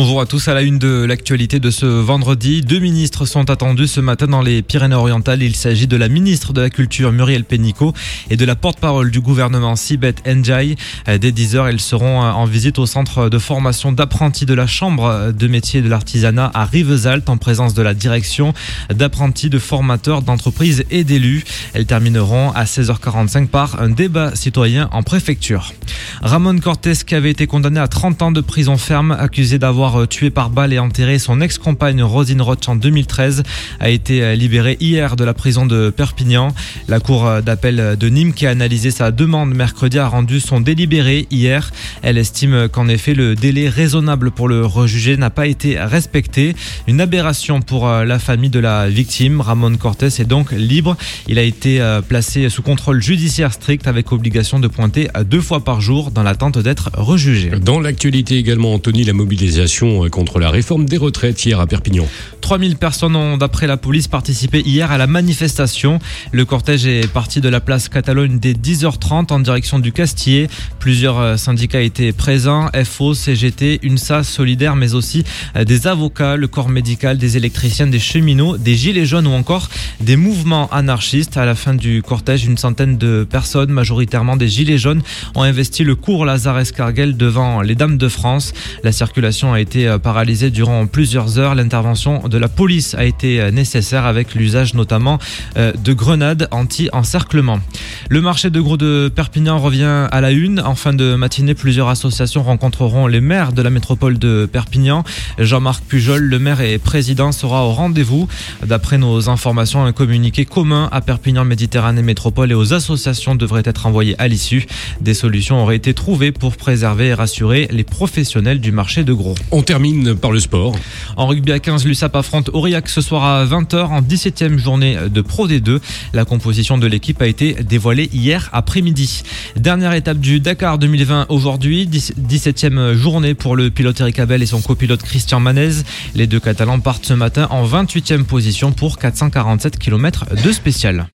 Bonjour à tous. À la une de l'actualité de ce vendredi, deux ministres sont attendus ce matin dans les Pyrénées-Orientales. Il s'agit de la ministre de la Culture Muriel Pénicaud et de la porte-parole du gouvernement Sibeth Njai. Dès 10h, ils seront en visite au centre de formation d'apprentis de la Chambre de métiers de l'artisanat à Rivesaltes en présence de la direction d'apprentis, de formateurs, d'entreprises et d'élus. Elles termineront à 16h45 par un débat citoyen en préfecture. Ramon Cortés, qui avait été condamné à 30 ans de prison ferme, accusé d'avoir avoir euh, tué par balle et enterré son ex-compagne Rosine Roch en 2013, a été euh, libéré hier de la prison de Perpignan. La cour euh, d'appel de Nîmes, qui a analysé sa demande mercredi, a rendu son délibéré hier. Elle estime qu'en effet, le délai raisonnable pour le rejuger n'a pas été respecté. Une aberration pour la famille de la victime. Ramon Cortés est donc libre. Il a été placé sous contrôle judiciaire strict avec obligation de pointer deux fois par jour dans l'attente d'être rejugé. Dans l'actualité également, Anthony, la mobilisation contre la réforme des retraites hier à Perpignan. 3000 personnes ont, d'après la police, participé hier à la manifestation. Le cortège est parti de la place Catalogne dès 10h30 en direction du Castillet. Plusieurs euh, syndicats étaient présents, FO, CGT, UNSA, Solidaire, mais aussi euh, des avocats, le corps médical, des électriciens, des cheminots, des gilets jaunes ou encore des mouvements anarchistes. À la fin du cortège, une centaine de personnes, majoritairement des gilets jaunes, ont investi le cours Lazare Escarguel devant les Dames de France. La circulation a été euh, paralysée durant plusieurs heures. L'intervention de la police a été euh, nécessaire avec l'usage notamment euh, de grenades anti-encerclement. Le marché de gros de Perpignan revient à la une. En fin de matinée, plusieurs associations rencontreront les maires de la métropole de Perpignan. Jean-Marc Pujol, le maire et président, sera au rendez-vous. D'après nos informations, un communiqué commun à Perpignan Méditerranée Métropole et aux associations devrait être envoyé à l'issue. Des solutions auraient été trouvées pour préserver et rassurer les professionnels du marché de gros. On termine par le sport. En rugby à 15, l'USAP affronte Aurillac ce soir à 20h en 17e journée de Pro D2. La composition de l'équipe a été dévoilée hier après-midi. Dernière étape du Dakar 2020 aujourd'hui, 17e journée pour le pilote Eric Abel et son copilote Christian Manez. Les deux Catalans partent ce matin en 28e position pour 447 km de spécial.